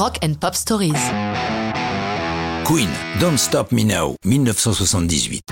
Rock and Pop Stories. Queen, Don't Stop Me Now, 1978.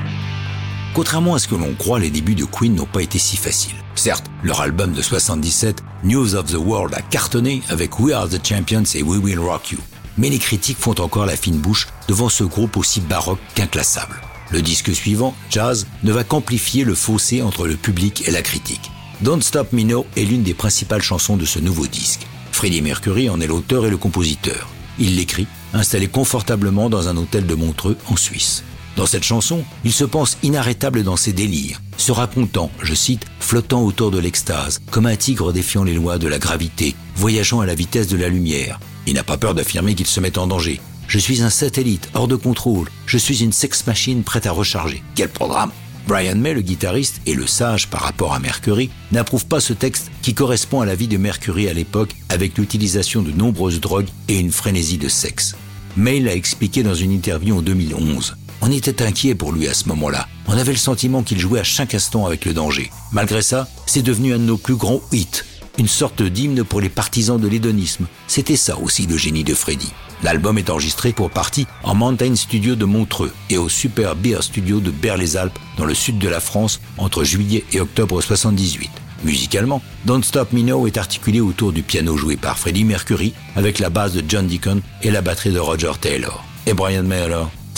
Contrairement à ce que l'on croit, les débuts de Queen n'ont pas été si faciles. Certes, leur album de 77, News of the World, a cartonné avec We Are the Champions et We Will Rock You. Mais les critiques font encore la fine bouche devant ce groupe aussi baroque qu'inclassable. Le disque suivant, Jazz, ne va qu'amplifier le fossé entre le public et la critique. Don't Stop Me Now est l'une des principales chansons de ce nouveau disque. Freddie Mercury en est l'auteur et le compositeur. Il l'écrit, installé confortablement dans un hôtel de Montreux, en Suisse. Dans cette chanson, il se pense inarrêtable dans ses délires, se racontant, je cite, flottant autour de l'extase, comme un tigre défiant les lois de la gravité, voyageant à la vitesse de la lumière. Il n'a pas peur d'affirmer qu'il se met en danger. Je suis un satellite hors de contrôle. Je suis une sex machine prête à recharger. Quel programme Brian May, le guitariste et le sage par rapport à Mercury, n'approuve pas ce texte qui correspond à la vie de Mercury à l'époque avec l'utilisation de nombreuses drogues et une frénésie de sexe. May l'a expliqué dans une interview en 2011. On était inquiet pour lui à ce moment-là. On avait le sentiment qu'il jouait à chaque instant avec le danger. Malgré ça, c'est devenu un de nos plus grands hits. Une sorte d'hymne pour les partisans de l'hédonisme. C'était ça aussi le génie de Freddy. L'album est enregistré pour partie en Mountain Studio de Montreux et au Super Beer Studio de Berre-les-Alpes dans le sud de la France entre juillet et octobre 78. Musicalement, Don't Stop Me Now est articulé autour du piano joué par Freddie Mercury avec la basse de John Deacon et la batterie de Roger Taylor. Et Brian May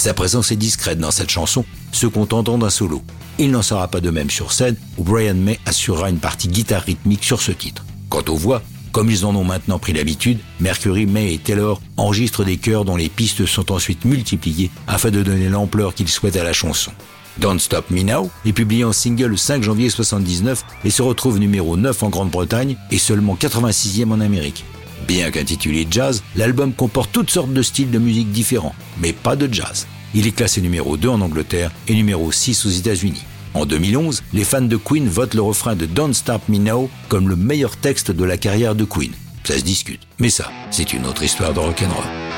Sa présence est discrète dans cette chanson, se contentant d'un solo. Il n'en sera pas de même sur scène où Brian May assurera une partie guitare rythmique sur ce titre. Quant aux voix, comme ils en ont maintenant pris l'habitude, Mercury, May et Taylor enregistrent des chœurs dont les pistes sont ensuite multipliées afin de donner l'ampleur qu'ils souhaitent à la chanson. Don't Stop Me Now est publié en single le 5 janvier 1979 et se retrouve numéro 9 en Grande-Bretagne et seulement 86e en Amérique. Bien qu'intitulé jazz, l'album comporte toutes sortes de styles de musique différents, mais pas de jazz. Il est classé numéro 2 en Angleterre et numéro 6 aux États-Unis. En 2011, les fans de Queen votent le refrain de Don't Stop Me Now comme le meilleur texte de la carrière de Queen. Ça se discute, mais ça, c'est une autre histoire de rock'n'roll.